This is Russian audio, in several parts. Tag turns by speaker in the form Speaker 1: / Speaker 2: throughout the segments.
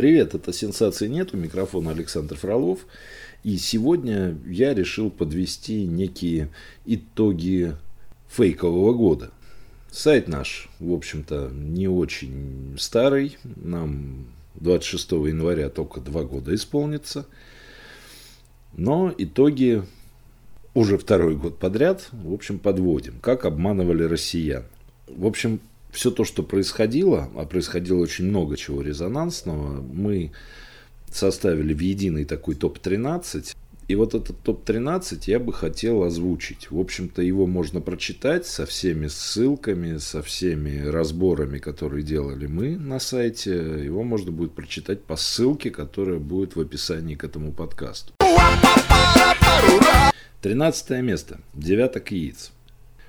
Speaker 1: Привет, это «Сенсации нет», у микрофона Александр Фролов. И сегодня я решил подвести некие итоги фейкового года. Сайт наш, в общем-то, не очень старый. Нам 26 января только два года исполнится. Но итоги уже второй год подряд, в общем, подводим. Как обманывали россиян. В общем, все то, что происходило, а происходило очень много чего резонансного, мы составили в единый такой топ-13. И вот этот топ-13 я бы хотел озвучить. В общем-то, его можно прочитать со всеми ссылками, со всеми разборами, которые делали мы на сайте. Его можно будет прочитать по ссылке, которая будет в описании к этому подкасту. Тринадцатое место. Девяток яиц.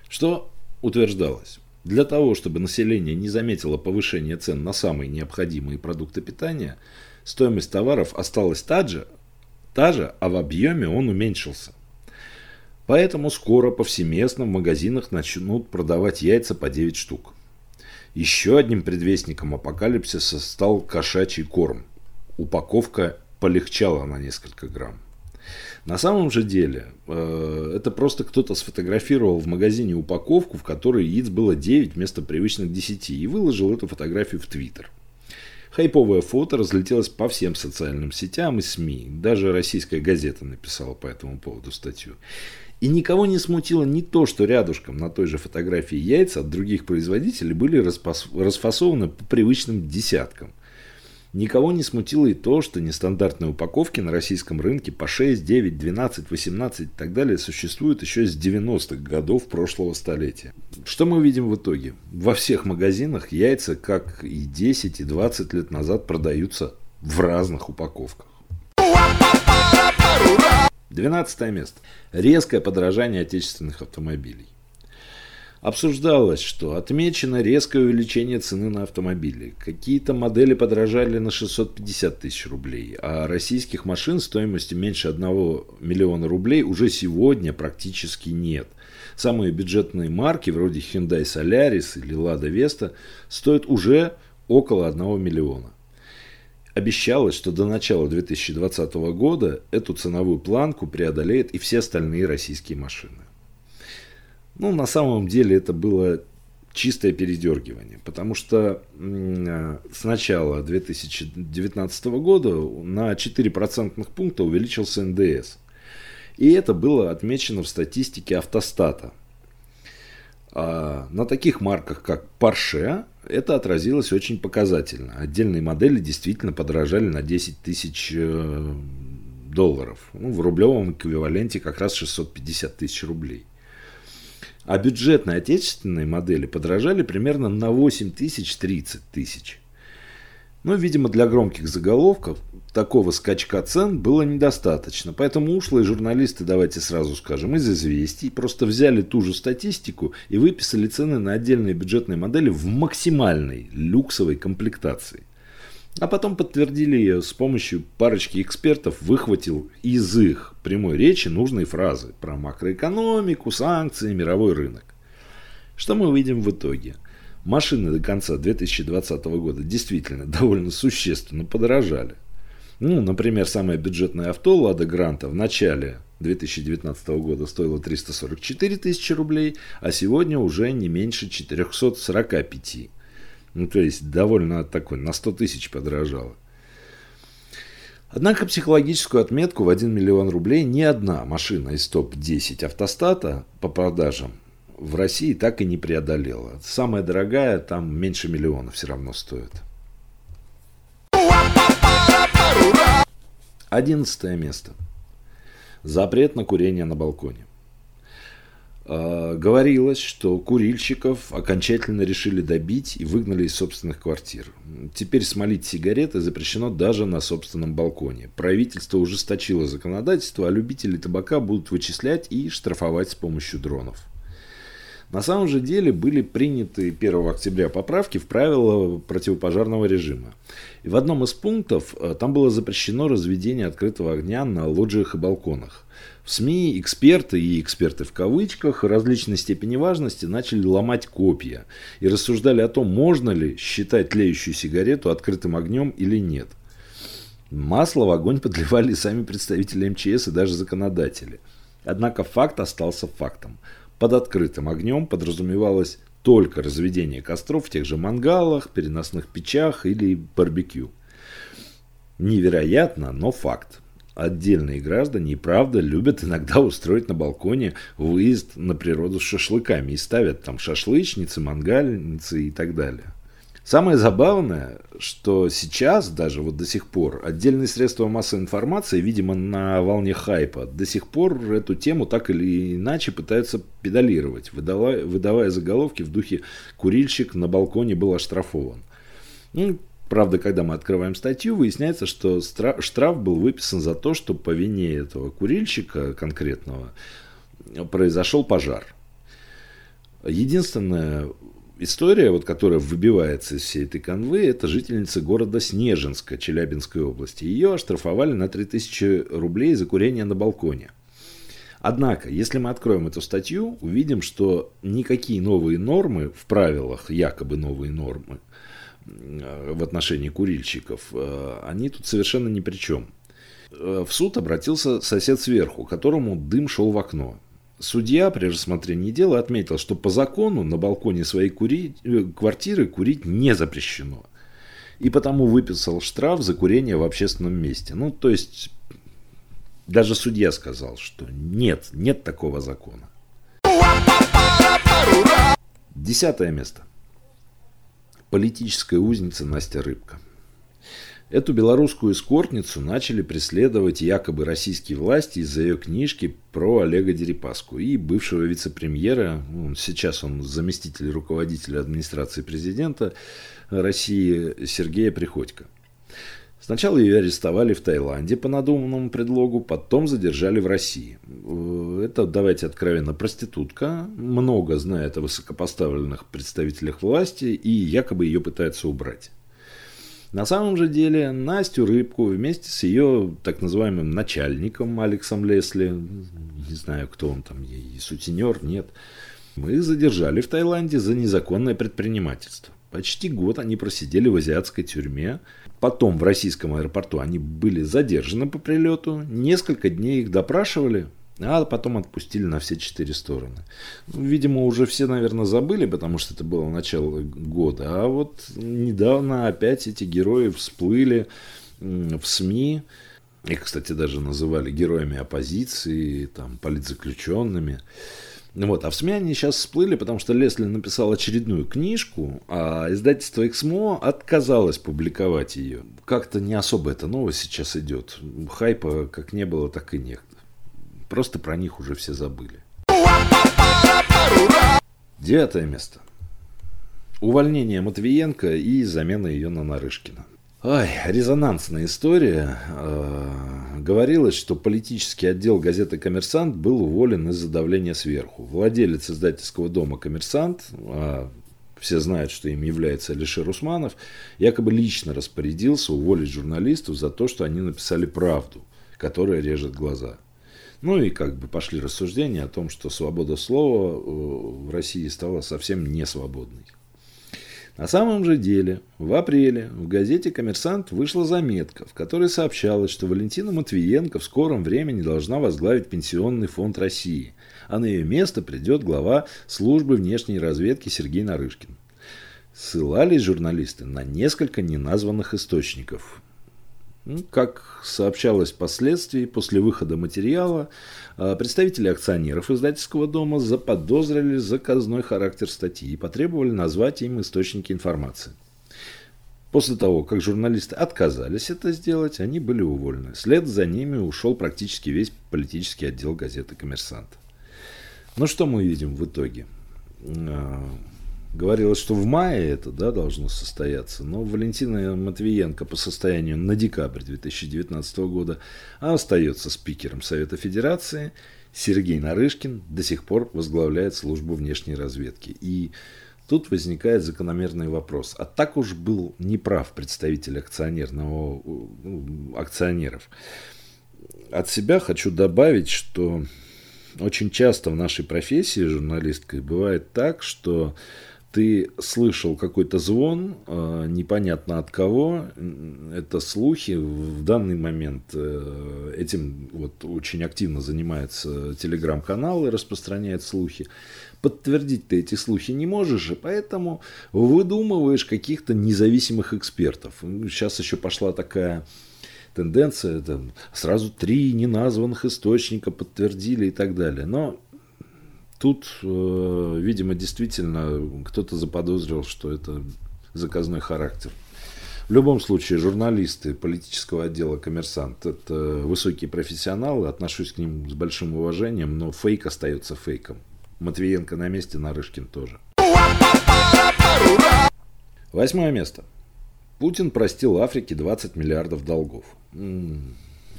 Speaker 1: Что утверждалось? Для того, чтобы население не заметило повышение цен на самые необходимые продукты питания, стоимость товаров осталась та же, та же, а в объеме он уменьшился. Поэтому скоро повсеместно в магазинах начнут продавать яйца по 9 штук. Еще одним предвестником апокалипсиса стал кошачий корм. Упаковка полегчала на несколько грамм. На самом же деле, э, это просто кто-то сфотографировал в магазине упаковку, в которой яиц было 9 вместо привычных 10, и выложил эту фотографию в Твиттер. Хайповое фото разлетелось по всем социальным сетям и СМИ. Даже российская газета написала по этому поводу статью. И никого не смутило не то, что рядышком на той же фотографии яйца от других производителей были расфасованы по привычным десяткам. Никого не смутило и то, что нестандартные упаковки на российском рынке по 6, 9, 12, 18 и так далее существуют еще с 90-х годов прошлого столетия. Что мы видим в итоге? Во всех магазинах яйца, как и 10, и 20 лет назад, продаются в разных упаковках. 12 место. Резкое подорожание отечественных автомобилей. Обсуждалось, что отмечено резкое увеличение цены на автомобили. Какие-то модели подорожали на 650 тысяч рублей, а российских машин стоимостью меньше 1 миллиона рублей уже сегодня практически нет. Самые бюджетные марки, вроде Hyundai Solaris или Lada Vesta, стоят уже около 1 миллиона. Обещалось, что до начала 2020 года эту ценовую планку преодолеют и все остальные российские машины. Ну, на самом деле это было чистое передергивание, потому что с начала 2019 года на 4 процентных пункта увеличился НДС. И это было отмечено в статистике автостата. А на таких марках, как Porsche, это отразилось очень показательно. Отдельные модели действительно подорожали на 10 тысяч э, долларов. Ну, в рублевом эквиваленте как раз 650 тысяч рублей. А бюджетные отечественные модели подорожали примерно на 8 тысяч 30 тысяч. Но, видимо, для громких заголовков такого скачка цен было недостаточно. Поэтому ушлые журналисты, давайте сразу скажем, из известий просто взяли ту же статистику и выписали цены на отдельные бюджетные модели в максимальной люксовой комплектации. А потом подтвердили ее с помощью парочки экспертов, выхватил из их прямой речи нужные фразы про макроэкономику, санкции, мировой рынок. Что мы увидим в итоге? Машины до конца 2020 года действительно довольно существенно подорожали. Ну, например, самое бюджетное авто Лада Гранта в начале 2019 года стоило 344 тысячи рублей, а сегодня уже не меньше 445. Ну, то есть, довольно такой, на 100 тысяч подорожало. Однако психологическую отметку в 1 миллион рублей ни одна машина из топ-10 автостата по продажам в России так и не преодолела. Самая дорогая там меньше миллиона все равно стоит. Одиннадцатое место. Запрет на курение на балконе. А, говорилось, что курильщиков окончательно решили добить и выгнали из собственных квартир. Теперь смолить сигареты запрещено даже на собственном балконе. Правительство ужесточило законодательство, а любители табака будут вычислять и штрафовать с помощью дронов. На самом же деле были приняты 1 октября поправки в правила противопожарного режима. И в одном из пунктов э, там было запрещено разведение открытого огня на лоджиях и балконах. В СМИ эксперты и эксперты в кавычках различной степени важности начали ломать копья и рассуждали о том, можно ли считать тлеющую сигарету открытым огнем или нет. Масло в огонь подливали сами представители МЧС и даже законодатели. Однако факт остался фактом. Под открытым огнем подразумевалось только разведение костров в тех же мангалах, переносных печах или барбекю. Невероятно, но факт. Отдельные граждане и правда любят иногда устроить на балконе выезд на природу с шашлыками и ставят там шашлычницы, мангальницы и так далее. Самое забавное, что сейчас, даже вот до сих пор, отдельные средства массовой информации, видимо, на волне хайпа, до сих пор эту тему так или иначе пытаются педалировать, выдавая, выдавая заголовки в духе «Курильщик на балконе был оштрафован». Ну, правда, когда мы открываем статью, выясняется, что штраф был выписан за то, что по вине этого курильщика конкретного произошел пожар. Единственное, История, вот, которая выбивается из всей этой конвы, это жительница города Снежинска Челябинской области. Ее оштрафовали на 3000 рублей за курение на балконе. Однако, если мы откроем эту статью, увидим, что никакие новые нормы в правилах, якобы новые нормы в отношении курильщиков, э, они тут совершенно ни при чем. Э, в суд обратился сосед сверху, которому дым шел в окно. Судья при рассмотрении дела отметил, что по закону на балконе своей кури... Э, квартиры курить не запрещено. И потому выписал штраф за курение в общественном месте. Ну, то есть, даже судья сказал, что нет, нет такого закона. Десятое место. Политическая узница Настя Рыбка. Эту белорусскую эскортницу начали преследовать якобы российские власти из-за ее книжки про Олега Дерипаску и бывшего вице-премьера, сейчас он заместитель руководителя администрации президента России Сергея Приходько. Сначала ее арестовали в Таиланде по надуманному предлогу, потом задержали в России. Это, давайте откровенно, проститутка, много знает о высокопоставленных представителях власти и якобы ее пытаются убрать. На самом же деле Настю Рыбку вместе с ее так называемым начальником Алексом Лесли, не знаю, кто он там, ей сутенер, нет, мы задержали в Таиланде за незаконное предпринимательство. Почти год они просидели в азиатской тюрьме. Потом в российском аэропорту они были задержаны по прилету. Несколько дней их допрашивали, а потом отпустили на все четыре стороны. Ну, видимо, уже все, наверное, забыли, потому что это было начало года. А вот недавно опять эти герои всплыли в СМИ. Их, кстати, даже называли героями оппозиции, там, политзаключенными. Вот. А в СМИ они сейчас всплыли, потому что Лесли написал очередную книжку, а издательство «Эксмо» отказалось публиковать ее. Как-то не особо эта новость сейчас идет. Хайпа как не было, так и нет. Просто про них уже все забыли. Девятое место. Увольнение Матвиенко и замена ее на Нарышкина. Ой, резонансная история. Говорилось, что политический отдел газеты «Коммерсант» был уволен из-за давления сверху. Владелец издательского дома «Коммерсант», а все знают, что им является Алишер Усманов, якобы лично распорядился уволить журналистов за то, что они написали правду, которая режет глаза. Ну и как бы пошли рассуждения о том, что свобода слова э, в России стала совсем не свободной. На самом же деле, в апреле в газете «Коммерсант» вышла заметка, в которой сообщалось, что Валентина Матвиенко в скором времени должна возглавить Пенсионный фонд России, а на ее место придет глава службы внешней разведки Сергей Нарышкин. Ссылались журналисты на несколько неназванных источников, как сообщалось впоследствии, после выхода материала, а, представители акционеров издательского дома заподозрили заказной характер статьи и потребовали назвать им источники информации. После того, как журналисты отказались это сделать, они были уволены. След за ними ушел практически весь политический отдел газеты «Коммерсант». Но что мы видим в итоге? Говорилось, что в мае это да, должно состояться, но Валентина Матвиенко по состоянию на декабрь 2019 года остается спикером Совета Федерации. Сергей Нарышкин до сих пор возглавляет службу внешней разведки. И тут возникает закономерный вопрос. А так уж был неправ представитель акционерного, ну, акционеров. От себя хочу добавить, что очень часто в нашей профессии журналисткой бывает так, что ты слышал какой-то звон, э, непонятно от кого, это слухи. В данный момент э, этим вот очень активно занимается телеграм-канал и распространяет слухи. Подтвердить ты эти слухи не можешь, и поэтому выдумываешь каких-то независимых экспертов. Сейчас еще пошла такая тенденция, там, сразу три неназванных источника подтвердили и так далее. Но Тут, э, видимо, действительно кто-то заподозрил, что это заказной характер. В любом случае, журналисты политического отдела «Коммерсант» – это высокие профессионалы, отношусь к ним с большим уважением, но фейк остается фейком. Матвиенко на месте, Нарышкин тоже. Восьмое место. Путин простил Африке 20 миллиардов долгов.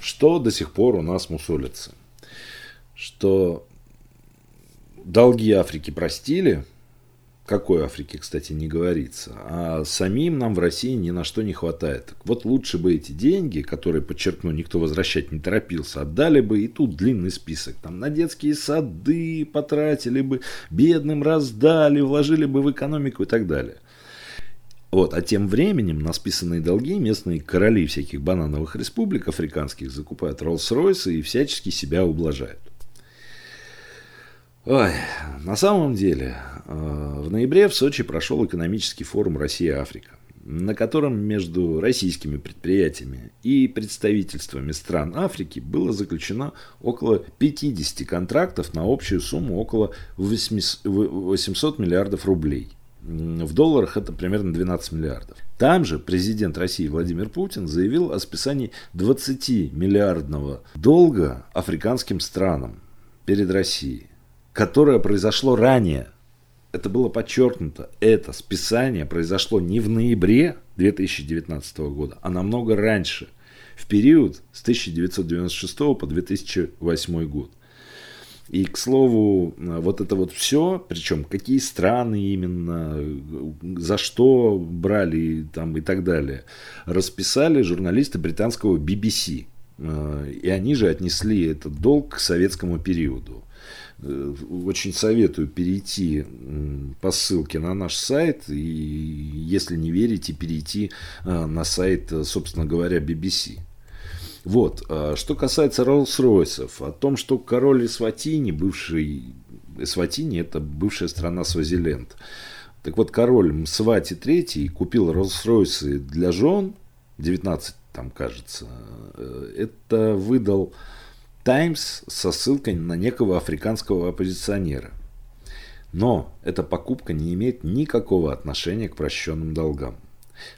Speaker 1: Что до сих пор у нас мусолится? Что долги Африки простили, какой Африке, кстати, не говорится, а самим нам в России ни на что не хватает. Вот лучше бы эти деньги, которые, подчеркну, никто возвращать не торопился, отдали бы и тут длинный список. Там на детские сады потратили бы, бедным раздали, вложили бы в экономику и так далее. Вот. А тем временем на списанные долги местные короли всяких банановых республик африканских закупают Роллс-Ройсы и всячески себя ублажают. Ой, на самом деле, э, в ноябре в Сочи прошел экономический форум «Россия-Африка», на котором между российскими предприятиями и представительствами стран Африки было заключено около 50 контрактов на общую сумму около 800 миллиардов рублей. В долларах это примерно 12 миллиардов. Там же президент России Владимир Путин заявил о списании 20 миллиардного долга африканским странам перед Россией которое произошло ранее. Это было подчеркнуто. Это списание произошло не в ноябре 2019 года, а намного раньше, в период с 1996 по 2008 год. И, к слову, вот это вот все, причем какие страны именно, за что брали там и так далее, расписали журналисты британского BBC. И они же отнесли этот долг к советскому периоду. Э, очень советую перейти по ссылке на наш сайт и, если не верите, перейти э, на сайт, э, собственно говоря, BBC. Вот. А что касается Роллс-Ройсов, о том, что король Эсватини, бывший Эсватини, это бывшая страна Свазиленд. Так вот, король Мсвати III купил Роллс-Ройсы для жен, 19 там, кажется, это выдал Таймс со ссылкой на некого африканского оппозиционера. Но эта покупка не имеет никакого отношения к прощенным долгам.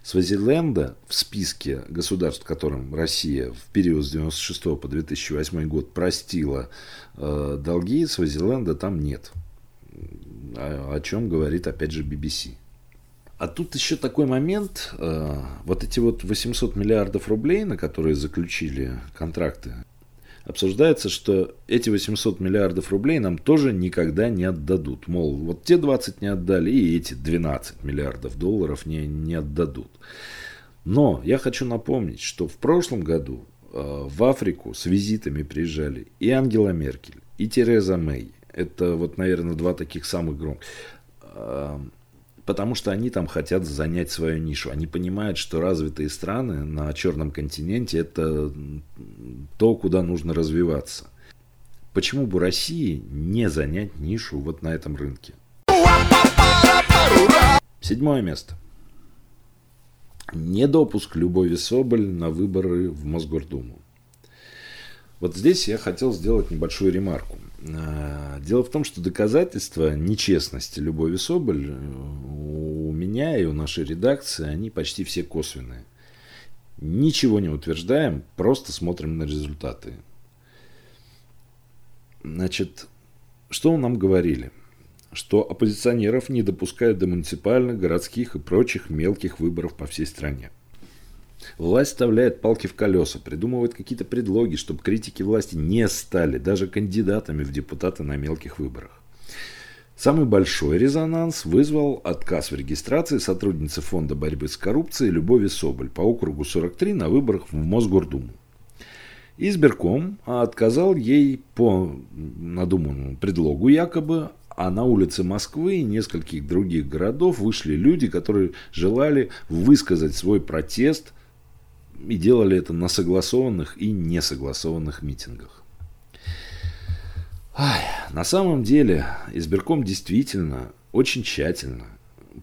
Speaker 1: Свазиленда в списке государств, которым Россия в период с 1996 по 2008 год простила э, долги, Свазиленда там нет. О, о чем говорит опять же BBC. А тут еще такой момент, э, вот эти вот 800 миллиардов рублей, на которые заключили контракты обсуждается, что эти 800 миллиардов рублей нам тоже никогда не отдадут. Мол, вот те 20 не отдали, и эти 12 миллиардов долларов не, не отдадут. Но я хочу напомнить, что в прошлом году э, в Африку с визитами приезжали и Ангела Меркель, и Тереза Мэй. Это вот, наверное, два таких самых громких. Потому что они там хотят занять свою нишу. Они понимают, что развитые страны на черном континенте это то, куда нужно развиваться. Почему бы России не занять нишу вот на этом рынке? Седьмое место. Недопуск Любови Соболь на выборы в Мосгордуму. Вот здесь я хотел сделать небольшую ремарку. А, дело в том, что доказательства нечестности Любови Соболь э, у меня и у нашей редакции, они почти все косвенные. Ничего не утверждаем, просто смотрим на результаты. Значит, что нам говорили? Что оппозиционеров не допускают до муниципальных, городских и прочих мелких выборов по всей стране. Власть вставляет палки в колеса, придумывает какие-то предлоги, чтобы критики власти не стали даже кандидатами в депутаты на мелких выборах. Самый большой резонанс вызвал отказ в регистрации сотрудницы Фонда борьбы с коррупцией Любови Соболь по округу 43 на выборах в Мосгордуму. Избирком отказал ей по надуманному предлогу якобы А на улице Москвы и нескольких других городов вышли люди, которые желали высказать свой протест и делали это на согласованных и несогласованных митингах. Ай, на самом деле избирком действительно очень тщательно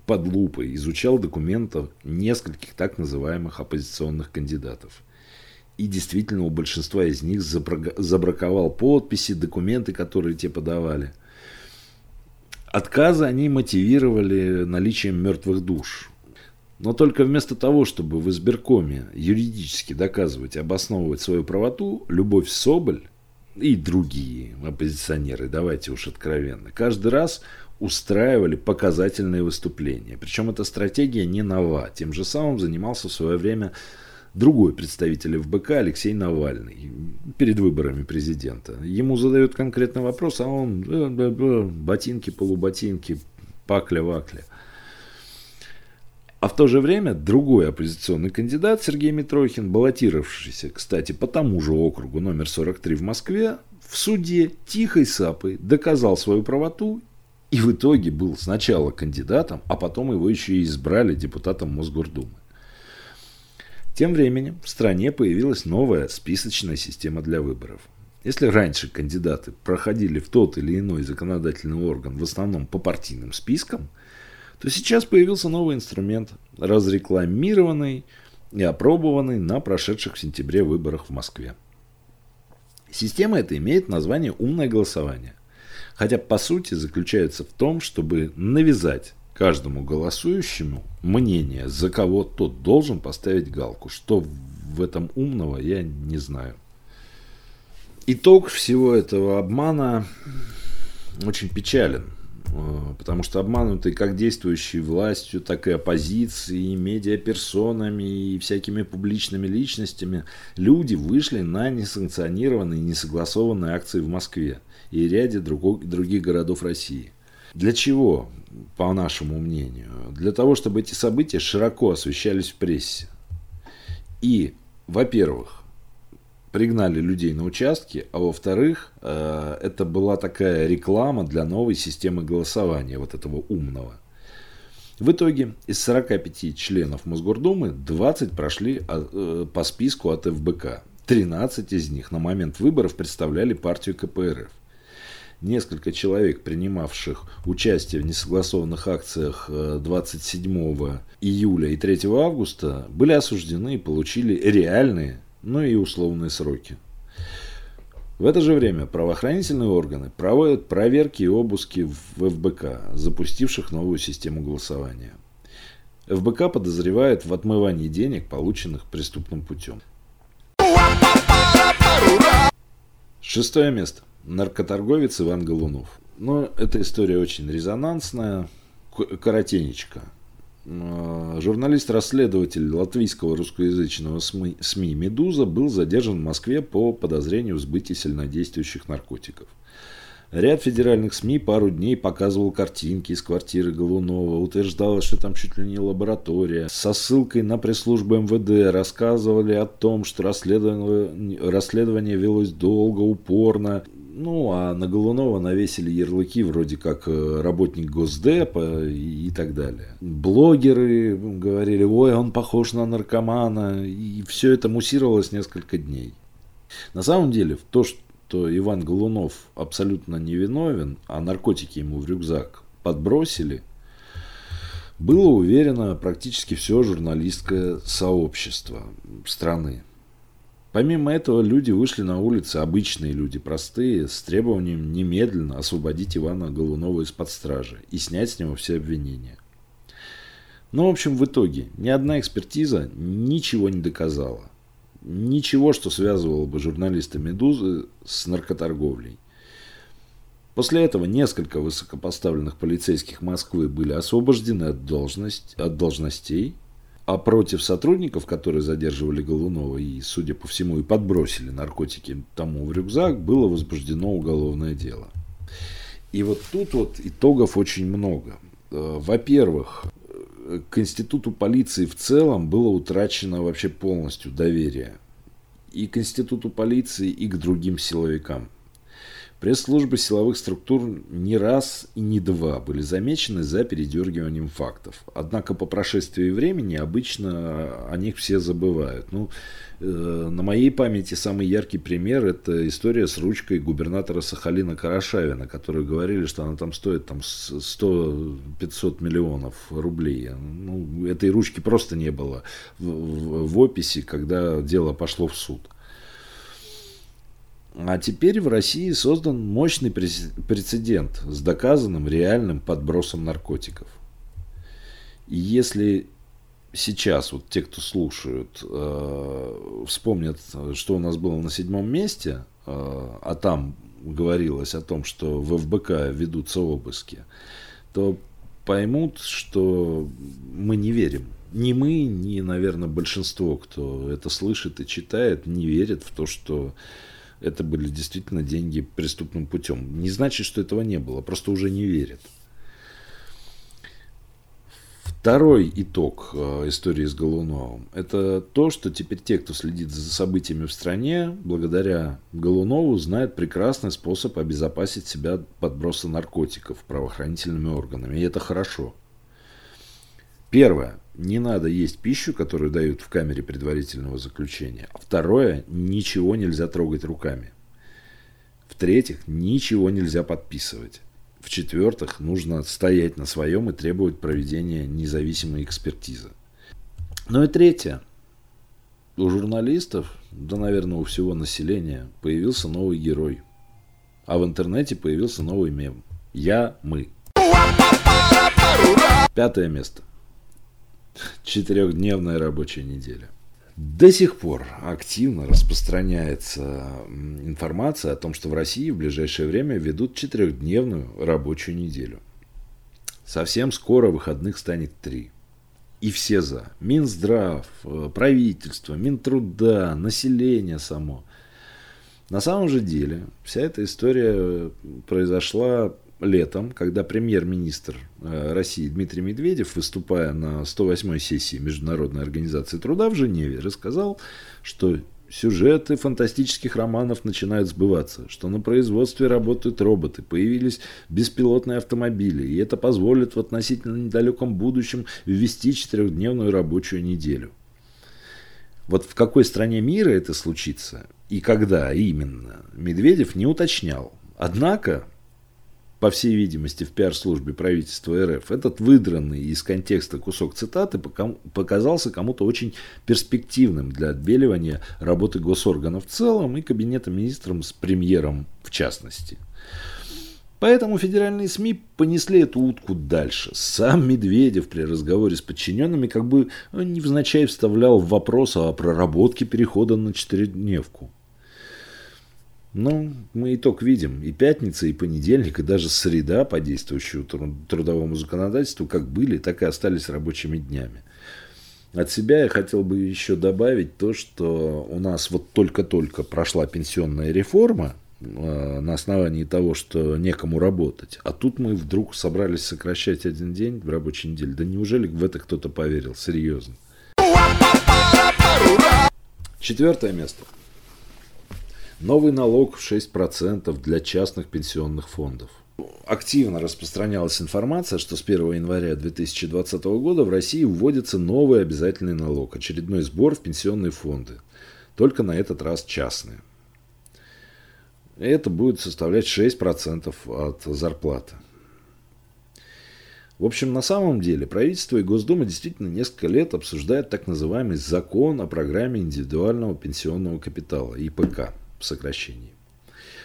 Speaker 1: под лупой изучал документы нескольких так называемых оппозиционных кандидатов. И действительно у большинства из них забраковал подписи, документы, которые те подавали. Отказы они мотивировали наличием мертвых душ. Но только вместо того, чтобы в избиркоме юридически доказывать обосновывать свою правоту, Любовь Соболь и другие оппозиционеры, давайте уж откровенно, каждый раз устраивали показательные выступления. Причем эта стратегия не нова. Тем же самым занимался в свое время другой представитель ФБК Алексей Навальный перед выборами президента. Ему задают конкретный вопрос, а он э, ботинки, полуботинки, пакля-вакля. А в то же время другой оппозиционный кандидат Сергей Митрохин, баллотировавшийся, кстати, по тому же округу номер 43 в Москве, в суде тихой сапой доказал свою правоту и в итоге был сначала кандидатом, а потом его еще и избрали депутатом Мосгордумы. Тем временем в стране появилась новая списочная система для выборов. Если раньше кандидаты проходили в тот или иной законодательный орган в основном по партийным спискам – то сейчас появился новый инструмент, разрекламированный и опробованный на прошедших в сентябре выборах в Москве. Система эта имеет название «умное голосование», хотя по сути заключается в том, чтобы навязать каждому голосующему мнение, за кого тот должен поставить галку. Что в этом умного, я не знаю. Итог всего этого обмана очень печален. А, потому что обманутые как действующей властью, так и оппозицией, и медиаперсонами, и всякими публичными личностями, люди вышли на несанкционированные, несогласованные акции в Москве и ряде других городов России. Для чего, по нашему мнению? Для того, чтобы эти события широко освещались в прессе. И, во-первых, пригнали людей на участки, а во-вторых, э, это была такая реклама для новой системы голосования, вот этого умного. В итоге из 45 членов Мосгордумы 20 прошли а, э, по списку от ФБК. 13 из них на момент выборов представляли партию КПРФ. Несколько человек, принимавших участие в несогласованных акциях 27 э, июля и 3 августа, были осуждены и получили реальные ну и условные сроки. В это же время правоохранительные органы проводят проверки и обыски в ФБК, запустивших новую систему голосования. ФБК подозревает в отмывании денег, полученных преступным путем. Шестое место. Наркоторговец Иван Голунов. Но эта история очень резонансная, коротенечко. Э, журналист-расследователь латвийского русскоязычного СМИ, «Медуза» был задержан в Москве по подозрению в сбытии сильнодействующих наркотиков. Ряд федеральных СМИ пару дней показывал картинки из квартиры Голунова, утверждалось, что там чуть ли не лаборатория. Со ссылкой на пресс-службу МВД рассказывали о том, что расследование, расследование велось долго, упорно. Ну, а на Голунова навесили ярлыки вроде как э, работник Госдепа и, так далее. Блогеры говорили, ой, он похож на наркомана. И все это муссировалось несколько дней. На самом деле, в то, что Иван Голунов абсолютно невиновен, а наркотики ему в рюкзак подбросили, было уверено практически все журналистское сообщество страны. Помимо этого, люди вышли на улицы, обычные люди, простые, с требованием немедленно освободить Ивана Голунова из-под стражи и снять с него все обвинения. Но, в общем, в итоге ни одна экспертиза ничего не доказала. Ничего, что связывало бы журналиста «Медузы» с наркоторговлей. После этого несколько высокопоставленных полицейских Москвы были освобождены от, должность, от должностей, а против сотрудников, которые задерживали Голунова и, судя по всему, и подбросили наркотики тому в рюкзак, было возбуждено уголовное дело. И вот тут вот итогов очень много. Э, во-первых, к институту полиции в целом было утрачено вообще полностью доверие. И к институту полиции, и к другим силовикам. Пресс-службы силовых структур не раз и не два были замечены за передергиванием фактов. Однако по прошествии времени обычно о них все забывают. Ну, э, на моей памяти самый яркий пример – это история с ручкой губернатора Сахалина Карашавина, которые говорили, что она там стоит там, 100-500 миллионов рублей. Ну, этой ручки просто не было в, в, в описи, когда дело пошло в суд. А теперь в России создан мощный прецедент с доказанным реальным подбросом наркотиков. И если сейчас вот те, кто слушают, э, вспомнят, что у нас было на седьмом месте, э, а там говорилось о том, что в ФБК ведутся обыски, то поймут, что мы не верим. Ни мы, ни, наверное, большинство, кто это слышит и читает, не верят в то, что это были действительно деньги преступным путем. Не значит, что этого не было, просто уже не верят. Второй итог э, истории с Голуновым – это то, что теперь те, кто следит за событиями в стране, благодаря Голунову знают прекрасный способ обезопасить себя от подброса наркотиков правоохранительными органами. И это хорошо. Первое. Не надо есть пищу, которую дают в камере предварительного заключения. Второе. Ничего нельзя трогать руками. В-третьих, ничего нельзя подписывать. В-четвертых, нужно стоять на своем и требовать проведения независимой экспертизы. Ну и третье. У журналистов, да, наверное, у всего населения появился новый герой. А в интернете появился новый мем. Я, мы. Пятое место. Четырехдневная рабочая неделя. До сих пор активно распространяется информация о том, что в России в ближайшее время ведут четырехдневную рабочую неделю. Совсем скоро выходных станет три. И все за. Минздрав, э, правительство, Минтруда, население само. На самом же деле вся эта история произошла летом, когда премьер-министр э, России Дмитрий Медведев, выступая на 108-й сессии Международной организации труда в Женеве, рассказал, что сюжеты фантастических романов начинают сбываться, что на производстве работают роботы, появились беспилотные автомобили, и это позволит в относительно недалеком будущем ввести четырехдневную рабочую неделю. Вот в какой стране мира это случится и когда именно, Медведев не уточнял. Однако по всей видимости, в пиар-службе правительства РФ, этот выдранный из контекста кусок цитаты показался кому-то очень перспективным для отбеливания работы госорганов в целом и кабинета министром с премьером в частности. Поэтому федеральные СМИ понесли эту утку дальше. Сам Медведев при разговоре с подчиненными как бы ну, невзначай вставлял вопрос о проработке перехода на четырехдневку. Ну, мы итог видим. И пятница, и понедельник, и даже среда по действующему трудовому законодательству как были, так и остались рабочими днями. От себя я хотел бы еще добавить то, что у нас вот только-только прошла пенсионная реформа э, на основании того, что некому работать. А тут мы вдруг собрались сокращать один день в рабочей неделе. Да неужели в это кто-то поверил? Серьезно. Четвертое место. Новый налог в 6% для частных пенсионных фондов. Активно распространялась информация, что с 1 января 2020 года в России вводится новый обязательный налог, очередной сбор в пенсионные фонды, только на этот раз частные. Это будет составлять 6% от зарплаты. В общем, на самом деле правительство и Госдума действительно несколько лет обсуждают так называемый закон о программе индивидуального пенсионного капитала, ИПК сокращении.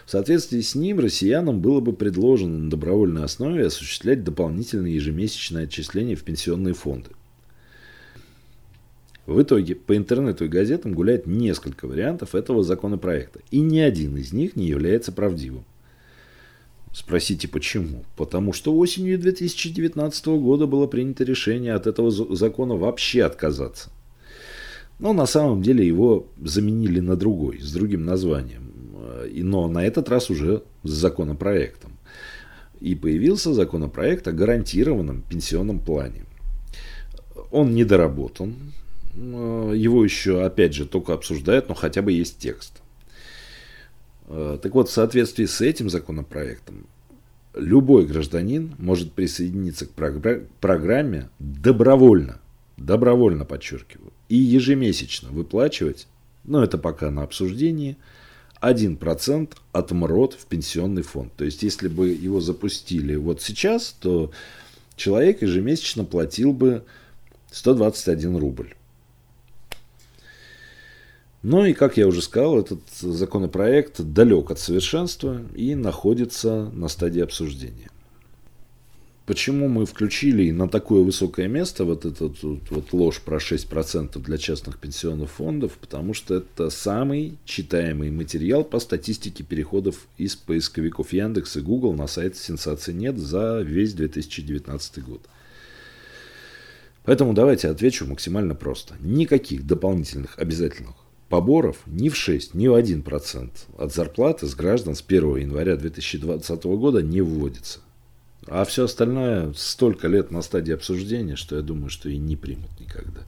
Speaker 1: В соответствии с ним россиянам было бы предложено на добровольной основе осуществлять дополнительные ежемесячные отчисления в пенсионные фонды. В итоге по интернету и газетам гуляет несколько вариантов этого законопроекта, и ни один из них не является правдивым. Спросите почему? Потому что осенью 2019 года было принято решение от этого закона вообще отказаться. Но на самом деле его заменили на другой, с другим названием. Но на этот раз уже с законопроектом. И появился законопроект о гарантированном пенсионном плане. Он недоработан. Его еще, опять же, только обсуждают, но хотя бы есть текст. Так вот, в соответствии с этим законопроектом, любой гражданин может присоединиться к программе добровольно, добровольно подчеркиваю, и ежемесячно выплачивать, но это пока на обсуждении, 1% от МРОД в пенсионный фонд. То есть, если бы его запустили вот сейчас, то человек ежемесячно платил бы 121 рубль. Ну и, как я уже сказал, этот законопроект далек от совершенства и находится на стадии обсуждения. Почему мы включили на такое высокое место вот эту вот, вот ложь про 6% для частных пенсионных фондов? Потому что это самый читаемый материал по статистике переходов из поисковиков Яндекс и Google на сайт «Сенсации нет» за весь 2019 год. Поэтому давайте отвечу максимально просто. Никаких дополнительных обязательных поборов ни в 6, ни в 1% от зарплаты с граждан с 1 января 2020 года не вводится. А все остальное столько лет на стадии обсуждения, что я думаю, что и не примут никогда.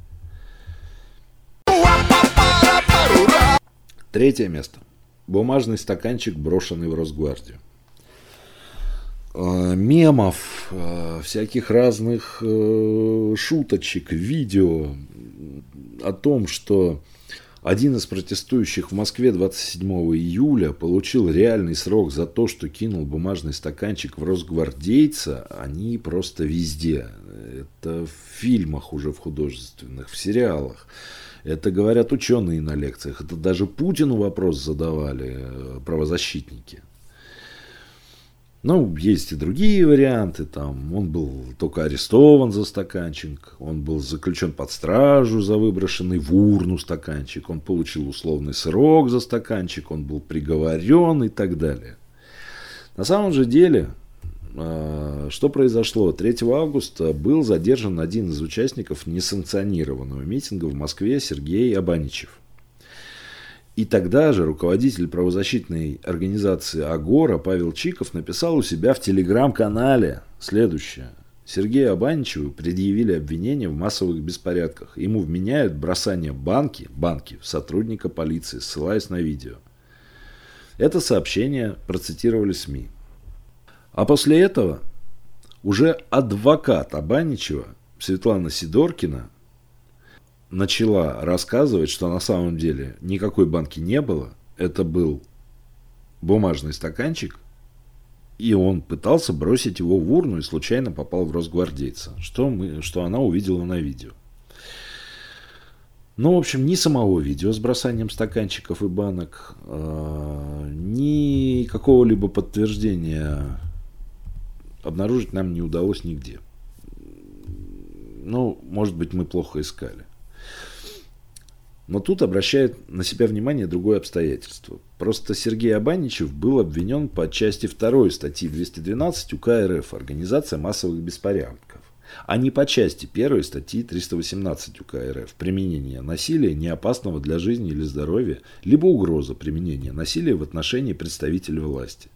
Speaker 1: Третье место. Бумажный стаканчик, брошенный в Росгвардию. А, мемов, а, всяких разных э, шуточек, видео о том, что один из протестующих в Москве 27 июля получил реальный срок за то, что кинул бумажный стаканчик в росгвардейца. Они просто везде. Это в фильмах уже в художественных, в сериалах. Это говорят ученые на лекциях. Это даже Путину вопрос задавали э, правозащитники. Ну, есть и другие варианты. Там он был только арестован за стаканчик, он был заключен под стражу за выброшенный в урну стаканчик, он получил условный срок за стаканчик, он был приговорен и так далее. На самом же деле, а, что произошло? 3 августа был задержан один из участников несанкционированного митинга в Москве Сергей Абаничев. И тогда же руководитель правозащитной организации «Агора» Павел Чиков написал у себя в телеграм-канале следующее. Сергею Абаничеву предъявили обвинение в массовых беспорядках. Ему вменяют бросание банки, банки в сотрудника полиции, ссылаясь на видео. Это сообщение процитировали СМИ. А после этого уже адвокат Абаничева Светлана Сидоркина начала рассказывать, что на самом деле никакой банки не было. Это был бумажный стаканчик, и он пытался бросить его в урну и случайно попал в росгвардейца, что, мы, что она увидела на видео. Ну, в общем, ни самого видео с бросанием стаканчиков и банок, э, ни какого-либо подтверждения обнаружить нам не удалось нигде. Ну, может быть, мы плохо искали. Но тут обращает на себя внимание другое обстоятельство. Просто Сергей Абаничев был обвинен по части 2 статьи 212 УК РФ «Организация массовых беспорядков», а не по части 1 статьи 318 УК РФ «Применение насилия, не опасного для жизни или здоровья, либо угроза применения насилия в отношении представителей власти».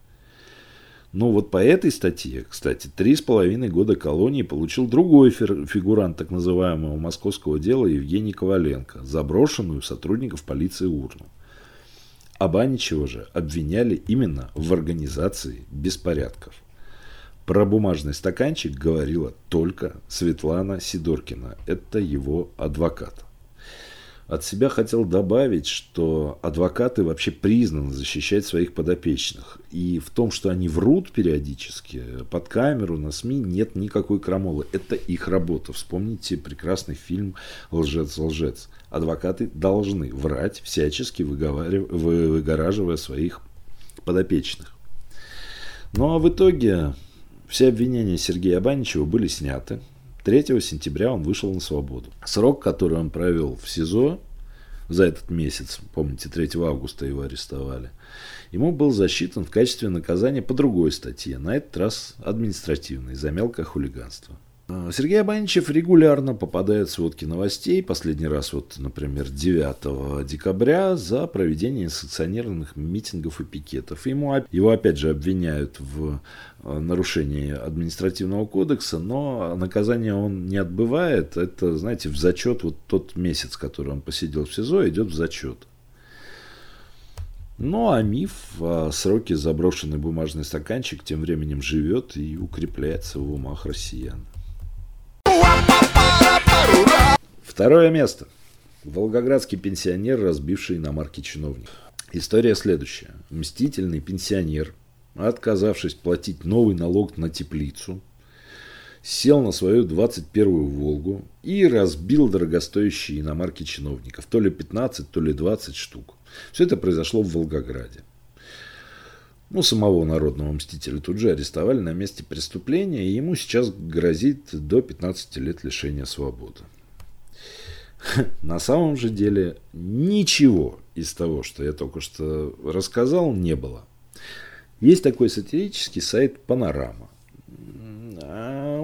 Speaker 1: Но вот по этой статье, кстати, три с половиной года колонии получил другой фигурант так называемого московского дела Евгений Коваленко, заброшенную сотрудников полиции урну. Абаничева же обвиняли именно в организации беспорядков. Про бумажный стаканчик говорила только Светлана Сидоркина. Это его адвокат. От себя хотел добавить, что адвокаты вообще признаны защищать своих подопечных. И в том, что они врут периодически под камеру, на СМИ, нет никакой крамолы. Это их работа. Вспомните прекрасный фильм «Лжец-лжец». Адвокаты должны врать, всячески выгораживая своих подопечных. Ну а в итоге все обвинения Сергея Абаничева были сняты. 3 сентября он вышел на свободу. Срок, который он провел в СИЗО за этот месяц, помните, 3 августа его арестовали, ему был засчитан в качестве наказания по другой статье, на этот раз административной, за мелкое хулиганство. А, Сергей Абаничев регулярно попадает в сводки новостей. Последний раз, вот, например, 9 декабря за проведение санкционированных митингов и пикетов. Ему, его опять же обвиняют в а, нарушении административного кодекса, но наказание он не отбывает. Это, знаете, в зачет, вот тот месяц, который он посидел в СИЗО, идет в зачет. Ну а миф о сроке заброшенный бумажный стаканчик тем временем живет и укрепляется в умах россиян. Второе место. Волгоградский пенсионер, разбивший иномарки чиновник. История следующая. Мстительный пенсионер, отказавшись платить новый налог на теплицу, сел на свою 21-ю «Волгу» и разбил дорогостоящие иномарки чиновников. То ли 15, то ли 20 штук. Все это произошло в Волгограде. Ну, самого народного мстителя тут же арестовали на месте преступления, и ему сейчас грозит до 15 лет лишения свободы. На самом же деле ничего из того, что я только что рассказал, не было. Есть такой сатирический сайт «Панорама».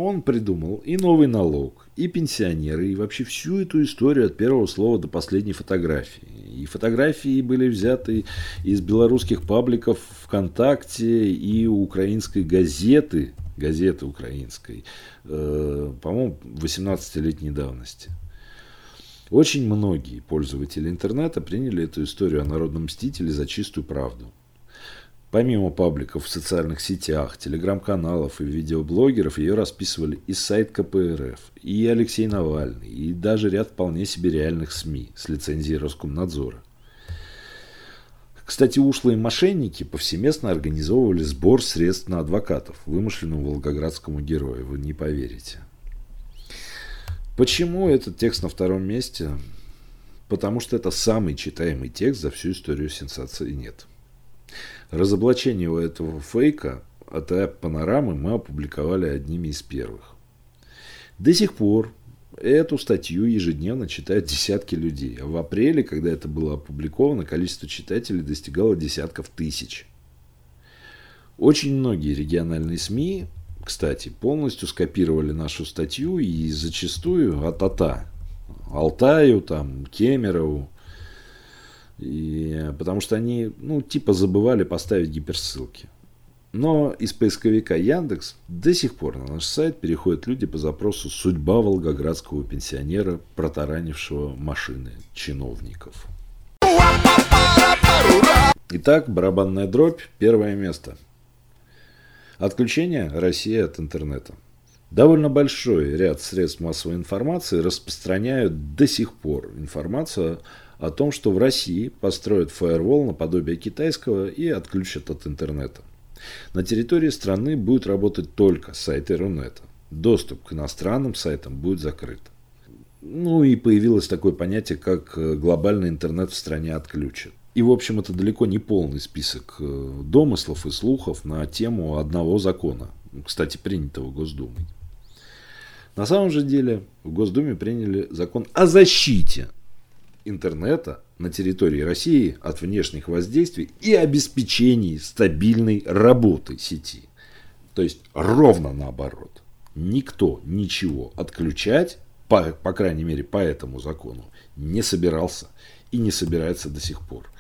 Speaker 1: Он придумал и новый налог, и пенсионеры, и вообще всю эту историю от первого слова до последней фотографии. И фотографии были взяты из белорусских пабликов ВКонтакте и украинской газеты, газеты украинской, э, по-моему, 18-летней давности. Очень многие пользователи интернета приняли эту историю о народном мстителе за чистую правду. Помимо пабликов в социальных сетях, телеграм-каналов и видеоблогеров, ее расписывали и сайт КПРФ, и Алексей Навальный, и даже ряд вполне себе реальных СМИ с лицензией Роскомнадзора. Кстати, ушлые мошенники повсеместно организовывали сбор средств на адвокатов, вымышленному волгоградскому герою, вы не поверите. Почему этот текст на втором месте? Потому что это самый читаемый текст за всю историю сенсации нет. Разоблачение этого фейка от панорамы мы опубликовали одними из первых. До сих пор эту статью ежедневно читают десятки людей. А в апреле, когда это было опубликовано, количество читателей достигало десятков тысяч. Очень многие региональные СМИ, кстати, полностью скопировали нашу статью и зачастую от АТА. Алтаю, там, Кемерову, и, потому что они, ну, типа забывали поставить гиперссылки. Но из поисковика Яндекс до сих пор на наш сайт переходят люди по запросу «Судьба волгоградского пенсионера, протаранившего машины чиновников». Итак, барабанная дробь, первое место. Отключение России от интернета. Довольно большой ряд средств массовой информации распространяют до сих пор информацию о том, что в России построят фаервол наподобие китайского и отключат от интернета. На территории страны будет работать только сайты Рунета. Доступ к иностранным сайтам будет закрыт. Ну и появилось такое понятие, как э, глобальный интернет в стране отключат. И, в общем, это далеко не полный список э, домыслов и слухов на тему одного закона, кстати, принятого Госдумой. На самом же деле в Госдуме приняли закон о защите интернета на территории России от внешних воздействий и обеспечении стабильной работы сети. То есть ровно наоборот. Никто ничего отключать, по, по крайней мере по этому закону, не собирался и не собирается до сих пор.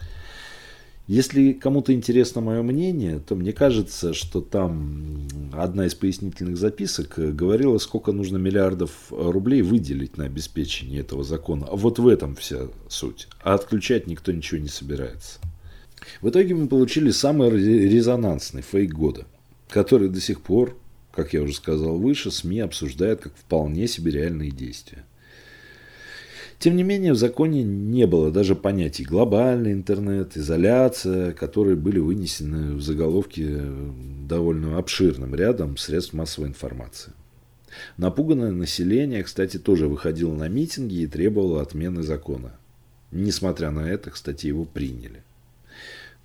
Speaker 1: Если кому-то интересно мое мнение, то мне кажется, что там одна из пояснительных записок говорила, сколько нужно миллиардов рублей выделить на обеспечение этого закона. Вот в этом вся суть. А отключать никто ничего не собирается. В итоге мы получили самый резонансный фейк года, который до сих пор, как я уже сказал выше, СМИ обсуждают как вполне себе реальные действия. Тем не менее, в законе не было даже понятий глобальный интернет, изоляция, которые были вынесены в заголовке довольно обширным рядом средств массовой информации. Напуганное население, кстати, тоже выходило на митинги и требовало отмены закона. Несмотря на это, кстати, его приняли.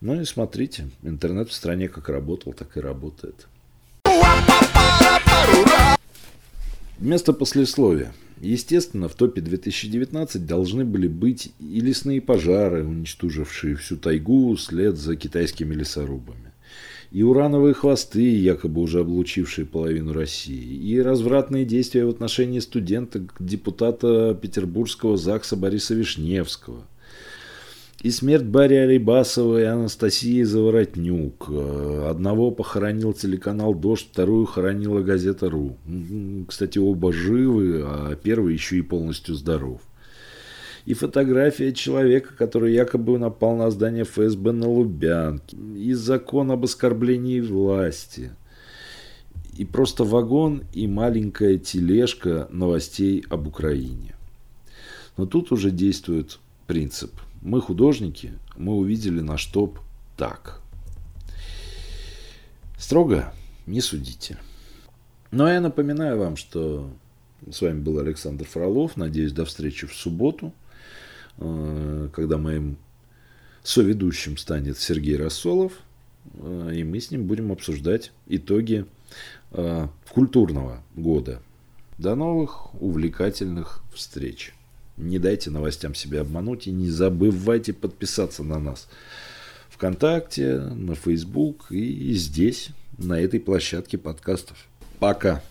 Speaker 1: Ну и смотрите, интернет в стране как работал, так и работает. Вместо послесловия. Естественно, в топе 2019 должны были быть и лесные пожары, уничтожившие всю тайгу вслед за китайскими лесорубами, и урановые хвосты, якобы уже облучившие половину России, и развратные действия в отношении студенток депутата Петербургского ЗАГСа Бориса Вишневского – и смерть Барри Алибасова и Анастасии Заворотнюк. Э, одного похоронил телеканал «Дождь», вторую хоронила газета «Ру». Кстати, оба живы, а первый еще и полностью здоров. и фотография человека, который якобы напал на здание ФСБ на Лубянке, и закон об оскорблении власти, и просто вагон и маленькая тележка новостей об Украине. Но тут уже действует принцип. Мы художники, мы увидели наш топ так. Строго не судите. Но я напоминаю вам, что с вами был Александр Фролов. Надеюсь, до встречи в субботу, э, когда моим соведущим станет Сергей Рассолов. Э, и мы с ним будем обсуждать итоги э, культурного года. До новых увлекательных встреч. Не дайте новостям себя обмануть и не забывайте подписаться на нас ВКонтакте, на Facebook и здесь, на этой площадке подкастов. Пока.